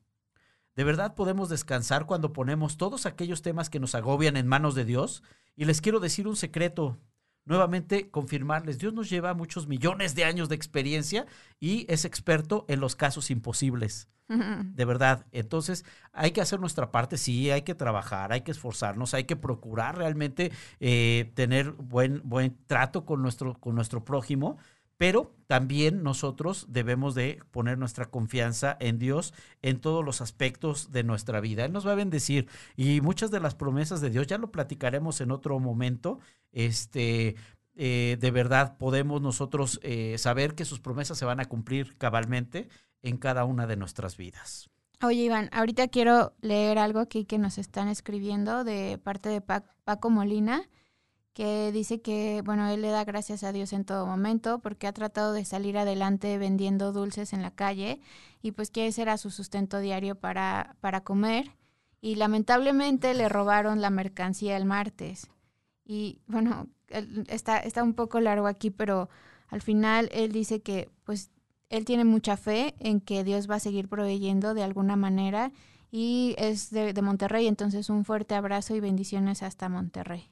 ¿De verdad podemos descansar cuando ponemos todos aquellos temas que nos agobian en manos de Dios? Y les quiero decir un secreto, nuevamente confirmarles, Dios nos lleva muchos millones de años de experiencia y es experto en los casos imposibles. De verdad. Entonces, hay que hacer nuestra parte, sí, hay que trabajar, hay que esforzarnos, hay que procurar realmente eh, tener buen, buen trato con nuestro, con nuestro prójimo, pero también nosotros debemos de poner nuestra confianza en Dios en todos los aspectos de nuestra vida. Él nos va a bendecir y muchas de las promesas de Dios, ya lo platicaremos en otro momento, este, eh, de verdad podemos nosotros eh, saber que sus promesas se van a cumplir cabalmente en cada una de nuestras vidas. Oye, Iván, ahorita quiero leer algo aquí que nos están escribiendo de parte de Paco Molina, que dice que, bueno, él le da gracias a Dios en todo momento porque ha tratado de salir adelante vendiendo dulces en la calle y pues que ese era su sustento diario para, para comer. Y lamentablemente le robaron la mercancía el martes. Y bueno, está, está un poco largo aquí, pero al final él dice que pues él tiene mucha fe en que Dios va a seguir proveyendo de alguna manera y es de, de Monterrey, entonces un fuerte abrazo y bendiciones hasta Monterrey.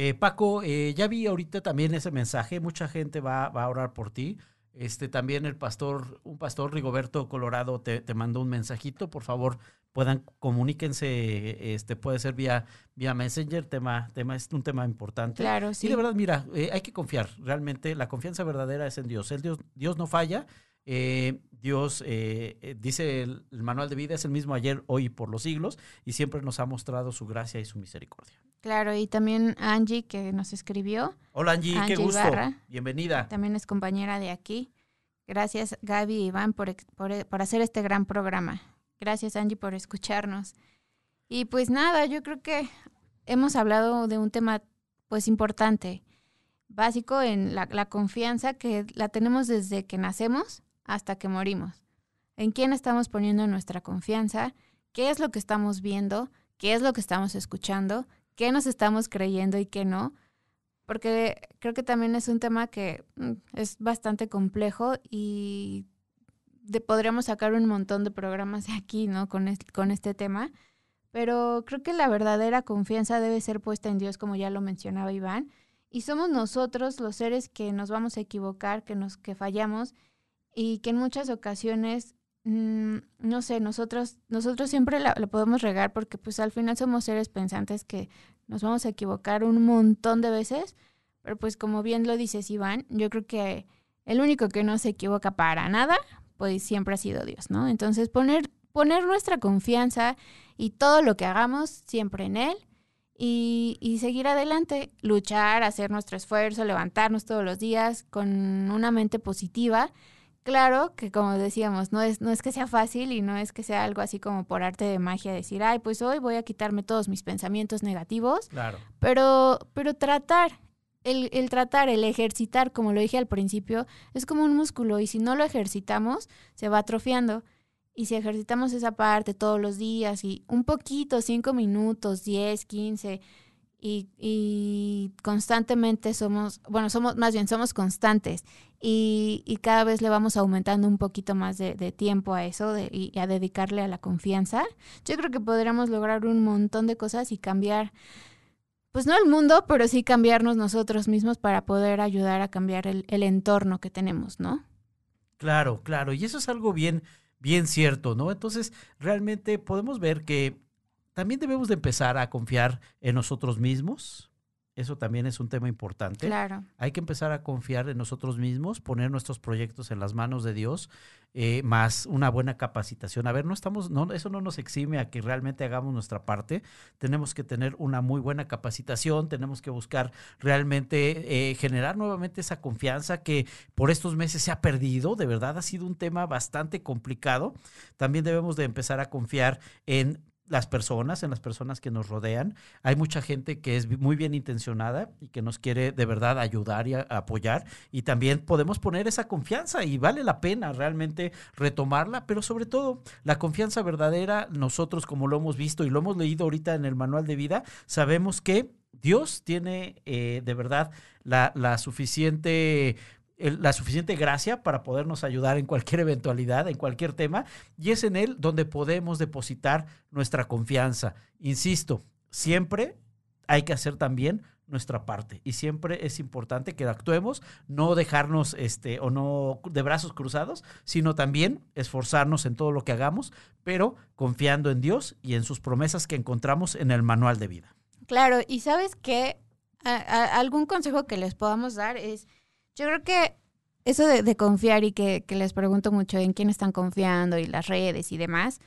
Eh, Paco, eh, ya vi ahorita también ese mensaje, mucha gente va, va, a orar por ti. Este también el pastor, un pastor Rigoberto Colorado te, te mandó un mensajito, por favor, puedan comuníquense, este puede ser vía vía Messenger, tema tema es un tema importante. Claro, sí. Y de verdad, mira, eh, hay que confiar, realmente la confianza verdadera es en Dios. El Dios Dios no falla. Eh, Dios, eh, eh, dice el, el, manual de vida, es el mismo ayer, hoy y por los siglos, y siempre nos ha mostrado su gracia y su misericordia. Claro, y también Angie que nos escribió. Hola Angie, Angie qué gusto. Ibarra, Bienvenida. También es compañera de aquí. Gracias Gaby y Iván por, por, por hacer este gran programa. Gracias Angie por escucharnos. Y pues nada, yo creo que hemos hablado de un tema pues importante, básico en la, la confianza que la tenemos desde que nacemos hasta que morimos. ¿En quién estamos poniendo nuestra confianza? ¿Qué es lo que estamos viendo? ¿Qué es lo que estamos escuchando? ¿Qué nos estamos creyendo y qué no? Porque creo que también es un tema que mm, es bastante complejo y de, podríamos sacar un montón de programas de aquí, ¿no? Con este, con este tema. Pero creo que la verdadera confianza debe ser puesta en Dios, como ya lo mencionaba Iván. Y somos nosotros los seres que nos vamos a equivocar, que nos que fallamos y que en muchas ocasiones, mmm, no sé, nosotros, nosotros siempre la, la, podemos regar porque pues al final somos seres pensantes que nos vamos a equivocar un montón de veces, pero pues como bien lo dices Iván, yo creo que el único que no se equivoca para nada, pues siempre ha sido Dios, ¿no? Entonces poner, poner nuestra confianza y todo lo que hagamos siempre en Él. Y, y, seguir adelante, luchar, hacer nuestro esfuerzo, levantarnos todos los días con una mente positiva Claro que como decíamos, no es, no es que sea fácil y no es que sea algo así como por arte de magia decir, ay, pues hoy voy a quitarme todos mis pensamientos negativos. Claro. Pero, pero tratar, el, el tratar, el ejercitar, como lo dije al principio, es como un músculo y si no lo ejercitamos, se va atrofiando. Y si ejercitamos esa parte todos los días y un poquito, cinco minutos, diez, quince, y, y, constantemente somos, bueno, somos, más bien somos constantes y, y cada vez le vamos aumentando un poquito más de, tiempo a eso de, y, a dedicarle a la confianza, yo creo que podríamos lograr un montón de cosas y cambiar, pues no el mundo, pero sí cambiarnos nosotros mismos para poder ayudar a cambiar el, el entorno que tenemos, ¿no? Claro, claro, y eso es algo bien, bien cierto, ¿no? Entonces, realmente podemos ver que también debemos de empezar a confiar en nosotros mismos. Eso también es un tema importante. Claro. Hay que empezar a confiar en nosotros mismos, poner nuestros proyectos en las manos de Dios, eh, más una buena capacitación. A ver, no estamos, no, eso no nos exime a que realmente hagamos nuestra parte. Tenemos que tener una muy buena capacitación, tenemos que buscar realmente eh, generar nuevamente esa confianza que por estos meses se ha perdido. De verdad ha sido un tema bastante complicado. También debemos de empezar a confiar en las personas, en las personas que nos rodean. Hay mucha gente que es muy bien intencionada y que nos quiere de verdad ayudar y apoyar. Y también podemos poner esa confianza y vale la pena realmente retomarla, pero sobre todo la confianza verdadera, nosotros como lo hemos visto y lo hemos leído ahorita en el manual de vida, sabemos que Dios tiene eh, de verdad la, la suficiente la suficiente gracia para podernos ayudar en cualquier eventualidad, en cualquier tema, y es en Él donde podemos depositar nuestra confianza. Insisto, siempre hay que hacer también nuestra parte y siempre es importante que actuemos, no dejarnos este o no de brazos cruzados, sino también esforzarnos en todo lo que hagamos, pero confiando en Dios y en sus promesas que encontramos en el manual de vida. Claro, y sabes que algún consejo que les podamos dar es yo creo que eso de, confiar y que, les pregunto mucho en quién están confiando y las redes y demás,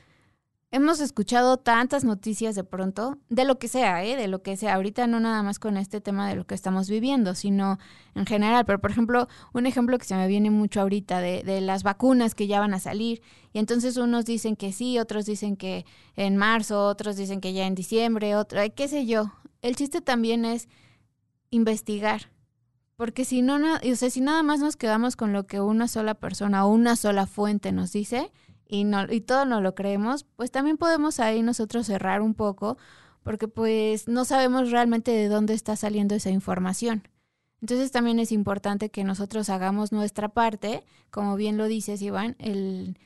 hemos escuchado tantas noticias de pronto, de lo que sea, ¿eh? de lo que sea, ahorita no nada más con este tema de lo que estamos viviendo, sino en general. Pero, por ejemplo, un ejemplo que se me viene mucho ahorita de, de las vacunas que ya van a salir. Y entonces unos dicen que sí, otros dicen que en marzo, otros dicen que ya en diciembre, otro, qué sé yo. El chiste también es investigar porque si no, o sea, si nada más nos quedamos con lo que una sola persona o una sola fuente nos dice y, no, y todo no lo creemos, pues también podemos ahí nosotros cerrar un poco porque pues no sabemos realmente de dónde está saliendo esa información. Entonces también es importante que nosotros hagamos nuestra parte, como bien lo dices Iván, el,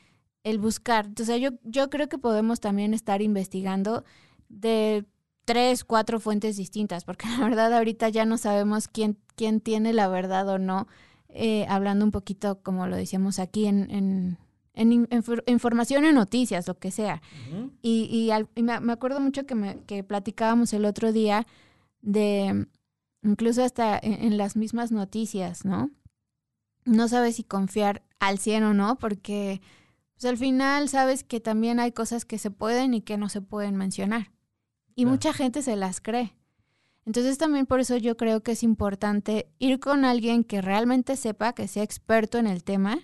el buscar. Entonces yo, yo creo que podemos también estar investigando de tres, cuatro fuentes distintas, porque la verdad ahorita ya no sabemos quién, quién tiene la verdad o no, eh, hablando un poquito, como lo decíamos aquí, en, en, en, información en noticias, lo que sea. Y, y, me, acuerdo mucho que, me, que platicábamos el otro día de, incluso hasta en, las mismas noticias, ¿no? No sabes si confiar al 100 o no, porque pues, al final sabes que también hay cosas que se pueden y que no se pueden mencionar y mucha gente se las cree. Entonces también por eso yo creo que es importante ir con alguien que realmente sepa, que sea experto en el tema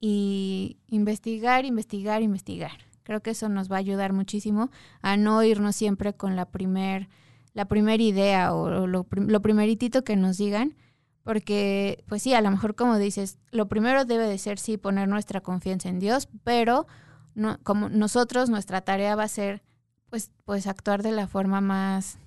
y investigar, investigar, investigar. Creo que eso nos va a ayudar muchísimo a no irnos siempre con la primer, la primera idea o lo, lo primeritito que nos digan, porque pues sí, a lo mejor como dices, lo primero debe de ser sí poner nuestra confianza en Dios, pero no, como nosotros nuestra tarea va a ser pues, pues actuar de la forma más,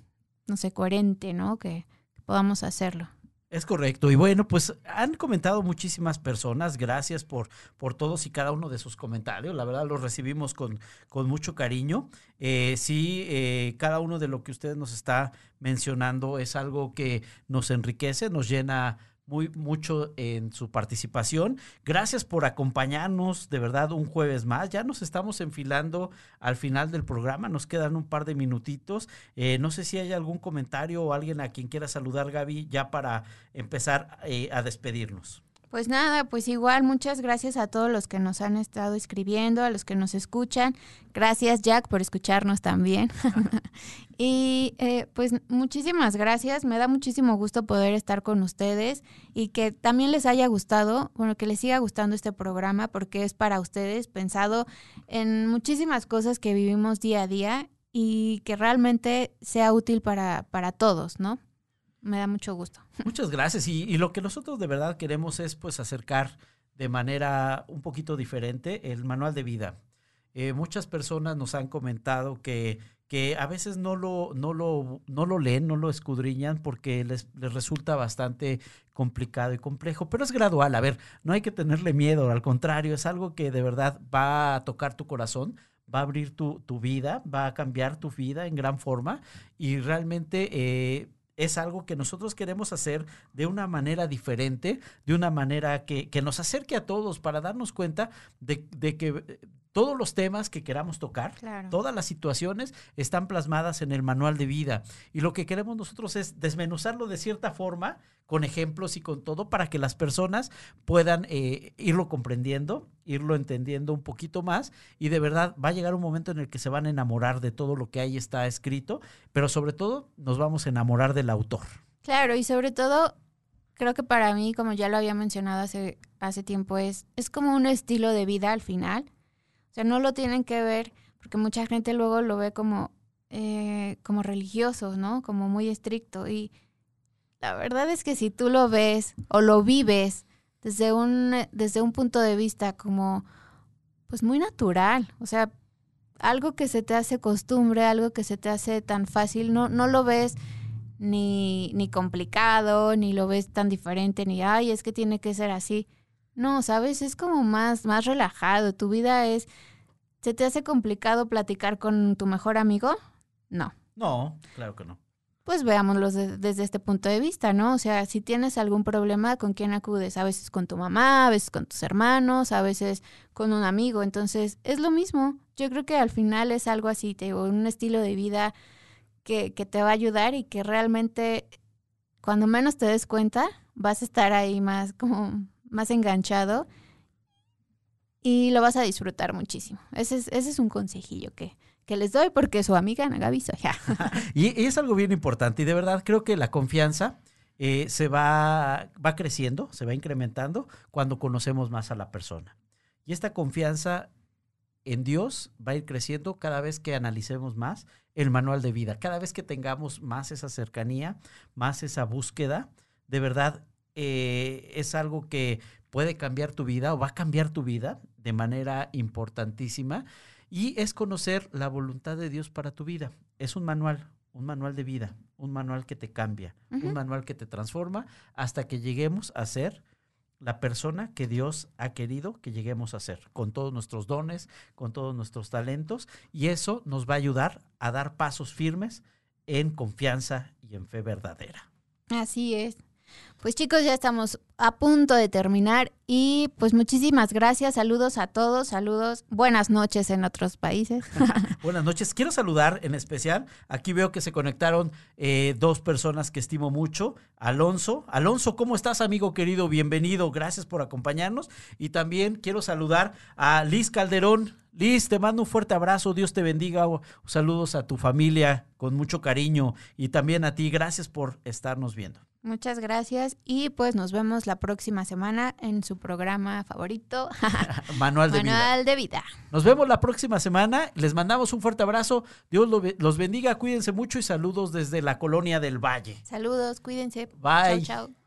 no sé, coherente, ¿no? Que, podamos hacerlo. Es correcto. Y bueno, pues han comentado muchísimas personas. Gracias por, por todos y cada uno de sus comentarios. La verdad los recibimos con, con mucho cariño. Eh, sí, eh, cada uno de lo que usted nos está mencionando es algo que nos enriquece, nos llena muy mucho en su participación. Gracias por acompañarnos, de verdad, un jueves más. Ya nos estamos enfilando al final del programa, nos quedan un par de minutitos. Eh, no sé si hay algún comentario o alguien a quien quiera saludar, Gaby, ya para empezar eh, a despedirnos. Pues nada, pues igual muchas gracias a todos los que nos han estado escribiendo, a los que nos escuchan. Gracias Jack por escucharnos también. y eh, pues muchísimas gracias, me da muchísimo gusto poder estar con ustedes y que también les haya gustado, bueno, que les siga gustando este programa porque es para ustedes, pensado en muchísimas cosas que vivimos día a día y que realmente sea útil para, para todos, ¿no? Me da mucho gusto. Muchas gracias. Y, lo que nosotros de verdad queremos es pues acercar de manera un poquito diferente el manual de vida. Eh, muchas personas nos han comentado que que a veces no lo, no lo, no lo leen, no lo escudriñan porque les, les, resulta bastante complicado y complejo, pero es gradual, a ver, no hay que tenerle miedo, al contrario, es algo que de verdad va a tocar tu corazón, va a abrir tu, tu vida, va a cambiar tu vida en gran forma y realmente... Eh, es algo que nosotros queremos hacer de una manera diferente, de una manera que, que nos acerque a todos para darnos cuenta de, de que todos los temas que queramos tocar, todas las situaciones están plasmadas en el manual de vida. Y lo que queremos nosotros es desmenuzarlo de cierta forma, con ejemplos y con todo, para que las personas puedan eh, irlo comprendiendo, irlo entendiendo un poquito más. Y de verdad va a llegar un momento en el que se van a enamorar de todo lo que ahí está escrito, pero sobre todo nos vamos a enamorar del autor. Claro, y sobre todo creo que para mí, como ya lo había mencionado hace, hace tiempo, es, es como un estilo de vida al final sea, no lo tienen que ver, porque mucha gente luego lo ve como, eh, como religioso, ¿no? Como muy estricto. Y la verdad es que si tú lo ves o lo vives desde un, desde un punto de vista como, pues muy natural, o sea, algo que se te hace costumbre, algo que se te hace tan fácil, no, no lo ves ni, ni complicado, ni lo ves tan diferente, ni, ay, es que tiene que ser así. No, sabes, es como más, más relajado. Tu vida es. ¿Se te hace complicado platicar con tu mejor amigo? No. No, claro que no. Pues veámoslo desde este punto de vista, ¿no? O sea, si tienes algún problema, ¿con quién acudes? A veces con tu mamá, a veces con tus hermanos, a veces con un amigo. Entonces, es lo mismo. Yo creo que al final es algo así, te digo, un estilo de vida que, que te va a ayudar y que realmente, cuando menos te des cuenta, vas a estar ahí más como más enganchado y lo vas a disfrutar muchísimo. Ese es, ese es un consejillo que, que les doy porque su amiga Ana Gaby soy. y, y, es algo bien importante y de verdad creo que la confianza eh, se va, va creciendo, se va incrementando cuando conocemos más a la persona. Y esta confianza en Dios va a ir creciendo cada vez que analicemos más el manual de vida, cada vez que tengamos más esa cercanía, más esa búsqueda, de verdad eh, es algo que puede cambiar tu vida o va a cambiar tu vida de manera importantísima y es conocer la voluntad de Dios para tu vida. Es un manual, un manual de vida, un manual que te cambia, un manual que te transforma hasta que lleguemos a ser la persona que Dios ha querido que lleguemos a ser, con todos nuestros dones, con todos nuestros talentos, y eso nos va a ayudar a dar pasos firmes en confianza y en fe verdadera. Así es. Pues chicos, ya estamos a punto de terminar y pues muchísimas gracias, saludos a todos, saludos, buenas noches en otros países. buenas noches, quiero saludar en especial, aquí veo que se conectaron eh, dos personas que estimo mucho, Alonso, Alonso, ¿cómo estás amigo querido? Bienvenido, gracias por acompañarnos. Y también quiero saludar a Liz Calderón, Liz, te mando un fuerte abrazo, Dios te bendiga, saludos a tu familia con mucho cariño. Y también a ti, gracias por estarnos viendo. Muchas gracias y pues nos vemos la próxima semana en su programa favorito, Manual, de, Manual vida. de Vida. Nos vemos la próxima semana, les mandamos un fuerte abrazo, Dios los bendiga, cuídense mucho y saludos desde la colonia del Valle. Saludos, cuídense. Bye. Chao, chao.